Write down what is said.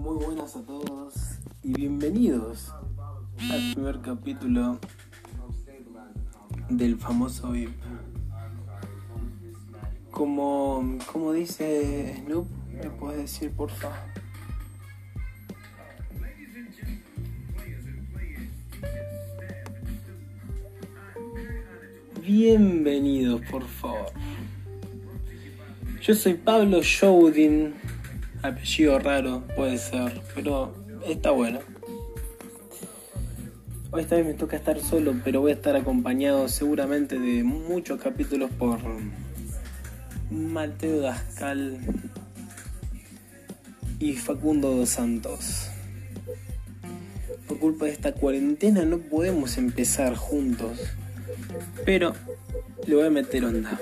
Muy buenas a todos y bienvenidos al primer capítulo del famoso VIP. Como, como dice Snoop, ¿me puedes decir porfa? Bienvenidos, por favor. Yo soy Pablo Showdin, apellido raro, puede ser, pero está bueno. Hoy esta vez me toca estar solo, pero voy a estar acompañado seguramente de muchos capítulos por Mateo Dascal y Facundo dos Santos. Por culpa de esta cuarentena no podemos empezar juntos, pero le voy a meter onda.